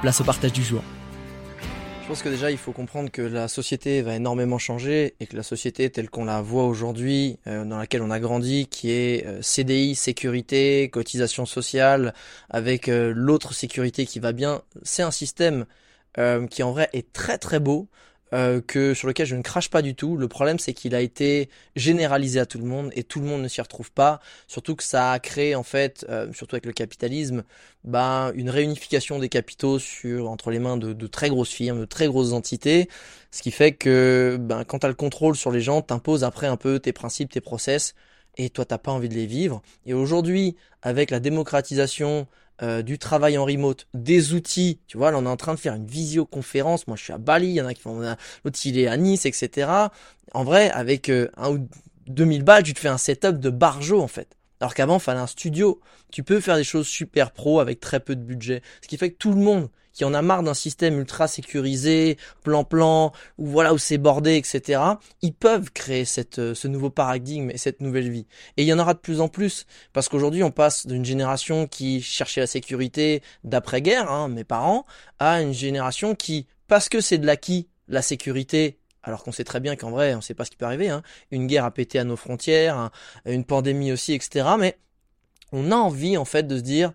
place au partage du jour. Je pense que déjà il faut comprendre que la société va énormément changer et que la société telle qu'on la voit aujourd'hui, euh, dans laquelle on a grandi, qui est euh, CDI, sécurité, cotisation sociale, avec euh, l'autre sécurité qui va bien, c'est un système qui en vrai est très très beau, euh, que sur lequel je ne crache pas du tout. Le problème, c'est qu'il a été généralisé à tout le monde et tout le monde ne s'y retrouve pas. Surtout que ça a créé en fait, euh, surtout avec le capitalisme, ben une réunification des capitaux sur entre les mains de, de, très grosses firmes, de très grosses entités, ce qui fait que ben quand t'as le contrôle sur les gens, t'imposes après un peu tes principes, tes process. Et toi, t'as pas envie de les vivre. Et aujourd'hui, avec la démocratisation euh, du travail en remote, des outils. Tu vois, là, on est en train de faire une visioconférence. Moi, je suis à Bali, il y en a qui font, l'autre, il est à Nice, etc. En vrai, avec euh, un ou 2000 balles, tu te fais un setup de barjo, en fait. Alors qu'avant, fallait un studio. Tu peux faire des choses super pro avec très peu de budget. Ce qui fait que tout le monde qui en a marre d'un système ultra sécurisé, plan-plan, ou voilà où c'est bordé, etc., ils peuvent créer cette, euh, ce nouveau paradigme et cette nouvelle vie. Et il y en aura de plus en plus, parce qu'aujourd'hui on passe d'une génération qui cherchait la sécurité d'après-guerre, hein, mes parents, à une génération qui, parce que c'est de l'acquis, la sécurité alors qu'on sait très bien qu'en vrai, on sait pas ce qui peut arriver, hein. une guerre a pété à nos frontières, une pandémie aussi, etc. Mais on a envie en fait de se dire,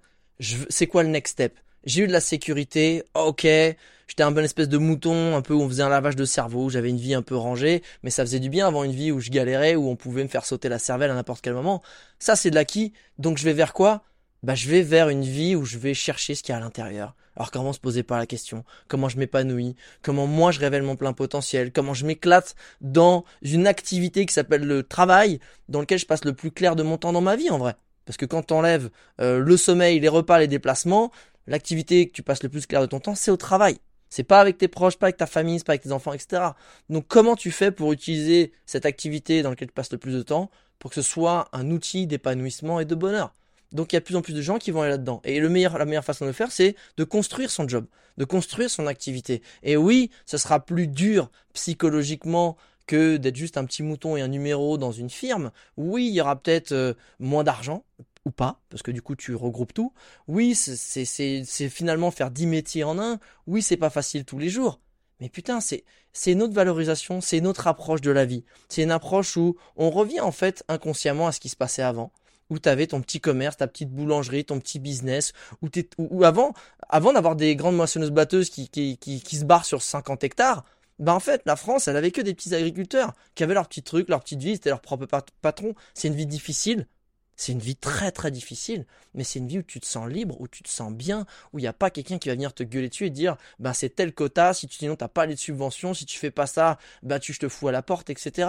c'est quoi le next step? J'ai eu de la sécurité, ok, j'étais un bon espèce de mouton, un peu où on faisait un lavage de cerveau, j'avais une vie un peu rangée, mais ça faisait du bien avant une vie où je galérais, où on pouvait me faire sauter la cervelle à n'importe quel moment. Ça, c'est de l'acquis. Donc, je vais vers quoi? Bah, je vais vers une vie où je vais chercher ce qu'il y a à l'intérieur. Alors, comment se poser pas la question? Comment je m'épanouis? Comment moi je révèle mon plein potentiel? Comment je m'éclate dans une activité qui s'appelle le travail, dans lequel je passe le plus clair de mon temps dans ma vie, en vrai? Parce que quand t'enlèves euh, le sommeil, les repas, les déplacements, l'activité que tu passes le plus clair de ton temps, c'est au travail. C'est pas avec tes proches, pas avec ta famille, c'est pas avec tes enfants, etc. Donc comment tu fais pour utiliser cette activité dans laquelle tu passes le plus de temps pour que ce soit un outil d'épanouissement et de bonheur? Donc il y a de plus en plus de gens qui vont aller là-dedans. Et le meilleur, la meilleure façon de le faire, c'est de construire son job, de construire son activité. Et oui, ce sera plus dur psychologiquement que d'être juste un petit mouton et un numéro dans une firme. Oui, il y aura peut-être euh, moins d'argent, ou pas, parce que du coup tu regroupes tout. Oui, c'est finalement faire 10 métiers en un. Oui, c'est pas facile tous les jours. Mais putain, c'est c'est notre valorisation, c'est notre approche de la vie. C'est une approche où on revient en fait inconsciemment à ce qui se passait avant, où tu avais ton petit commerce, ta petite boulangerie, ton petit business, où, où, avant, avant d'avoir des grandes moissonneuses batteuses qui, qui, qui, qui se barrent sur 50 hectares, bah en fait, la France, elle avait que des petits agriculteurs qui avaient leur petit truc, leur petite vie, c'était leur propre patron. C'est une vie difficile, c'est une vie très très difficile, mais c'est une vie où tu te sens libre, où tu te sens bien, où il n'y a pas quelqu'un qui va venir te gueuler dessus et dire ben c'est tel quota, si tu sinon t'as pas les subventions, si tu fais pas ça, ben tu te fous à la porte, etc.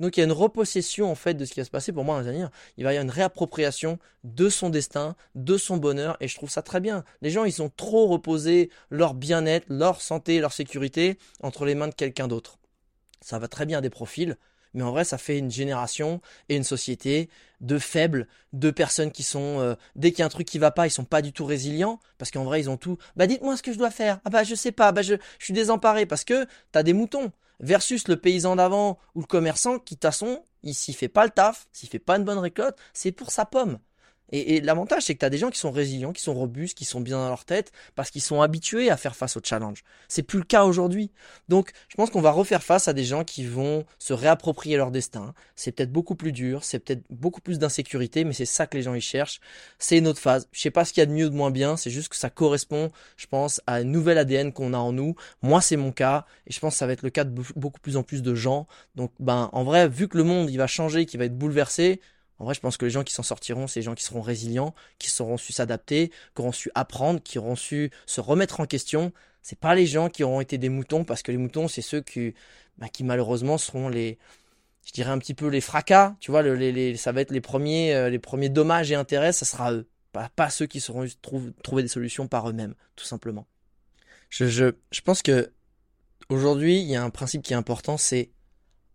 Donc il y a une repossession en fait de ce qui va se passer pour moi dans les Il va y avoir une réappropriation de son destin, de son bonheur, et je trouve ça très bien. Les gens ils ont trop reposé leur bien-être, leur santé, leur sécurité entre les mains de quelqu'un d'autre. Ça va très bien des profils, mais en vrai, ça fait une génération et une société de faibles, de personnes qui sont, euh, dès qu'il y a un truc qui va pas, ils sont pas du tout résilients, parce qu'en vrai, ils ont tout. Bah, dites-moi ce que je dois faire. Ah bah, je sais pas. Bah, je, je suis désemparé parce que t'as des moutons. Versus le paysan d'avant ou le commerçant qui, de toute façon, il s'y fait pas le taf, s'il fait pas une bonne récolte, c'est pour sa pomme. Et, l'avantage, c'est que tu as des gens qui sont résilients, qui sont robustes, qui sont bien dans leur tête, parce qu'ils sont habitués à faire face au challenge. C'est plus le cas aujourd'hui. Donc, je pense qu'on va refaire face à des gens qui vont se réapproprier leur destin. C'est peut-être beaucoup plus dur, c'est peut-être beaucoup plus d'insécurité, mais c'est ça que les gens y cherchent. C'est une autre phase. Je sais pas ce qu'il y a de mieux ou de moins bien, c'est juste que ça correspond, je pense, à une nouvelle ADN qu'on a en nous. Moi, c'est mon cas, et je pense que ça va être le cas de beaucoup plus en plus de gens. Donc, ben, en vrai, vu que le monde, il va changer, qu'il va être bouleversé, en vrai, je pense que les gens qui s'en sortiront, c'est les gens qui seront résilients, qui sauront su s'adapter, qui auront su apprendre, qui auront su se remettre en question. C'est pas les gens qui auront été des moutons, parce que les moutons, c'est ceux qui, bah, qui malheureusement seront les, je dirais un petit peu les fracas. Tu vois, les, les, ça va être les premiers, euh, les premiers dommages et intérêts, ça sera eux, pas, ceux qui sauront trouver des solutions par eux-mêmes, tout simplement. Je, je, je pense que aujourd'hui, il y a un principe qui est important, c'est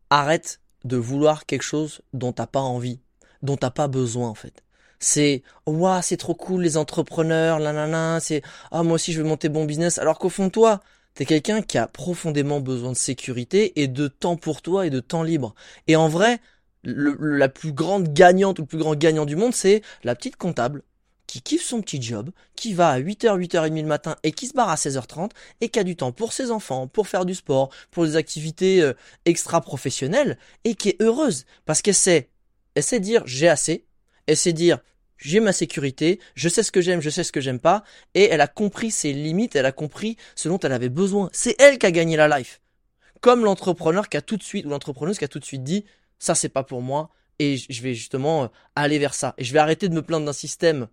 arrête de vouloir quelque chose dont t'as pas envie dont t'as pas besoin en fait. C'est waouh, c'est trop cool les entrepreneurs, la la c'est ah moi aussi je veux monter bon business alors qu'au fond toi, t'es quelqu'un qui a profondément besoin de sécurité et de temps pour toi et de temps libre. Et en vrai, la plus grande gagnante ou le plus grand gagnant du monde, c'est la petite comptable qui kiffe son petit job, qui va à 8h, 8h30 le matin et qui se barre à 16h30 et qui a du temps pour ses enfants, pour faire du sport, pour des activités euh, extra-professionnelles et qui est heureuse parce qu'elle sait elle sait dire j'ai assez, elle sait dire j'ai ma sécurité, je sais ce que j'aime, je sais ce que j'aime pas, et elle a compris ses limites, elle a compris ce dont elle avait besoin. C'est elle qui a gagné la life. Comme l'entrepreneur qui a tout de suite, ou l'entrepreneuse qui a tout de suite dit, ça c'est pas pour moi, et je vais justement euh, aller vers ça. Et je vais arrêter de me plaindre d'un système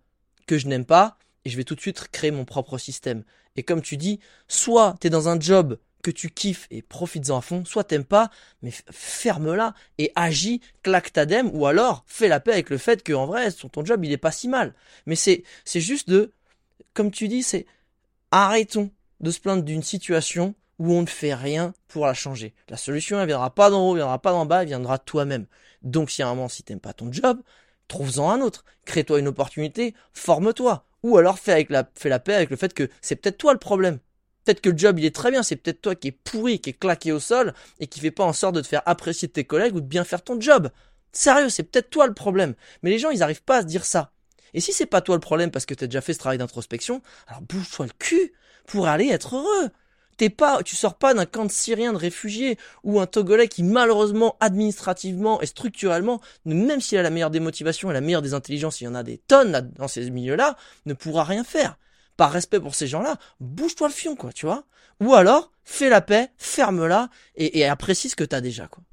que je n'aime pas, et je vais tout de suite créer mon propre système. Et comme tu dis, soit tu es dans un job que tu kiffes et profites-en à fond, soit t'aimes pas, mais ferme-la et agis, claque ta dème, ou alors fais la paix avec le fait que en vrai, ton job il est pas si mal. Mais c'est, c'est juste de, comme tu dis, c'est arrêtons de se plaindre d'une situation où on ne fait rien pour la changer. La solution, elle viendra pas d'en haut, elle viendra pas d'en bas, elle viendra toi-même. Donc si à un moment, si t'aimes pas ton job, trouve-en un autre. Crée-toi une opportunité, forme-toi. Ou alors fais, avec fais la paix avec le fait que c'est peut-être toi le problème. Peut-être que le job il est très bien, c'est peut-être toi qui es pourri, qui est claqué au sol et qui fait pas en sorte de te faire apprécier tes collègues ou de bien faire ton job. Sérieux, c'est peut-être toi le problème. Mais les gens ils arrivent pas à se dire ça. Et si c'est pas toi le problème parce que tu as déjà fait ce travail d'introspection, alors bouge-toi le cul pour aller être heureux. T'es pas, tu sors pas d'un camp de Syriens de réfugiés ou un Togolais qui malheureusement administrativement et structurellement, même s'il a la meilleure des motivations et la meilleure des intelligences, il y en a des tonnes dans ces milieux-là, ne pourra rien faire par respect pour ces gens-là, bouge-toi le fion, quoi, tu vois. Ou alors, fais la paix, ferme-la et, apprécie ce que t'as déjà, quoi.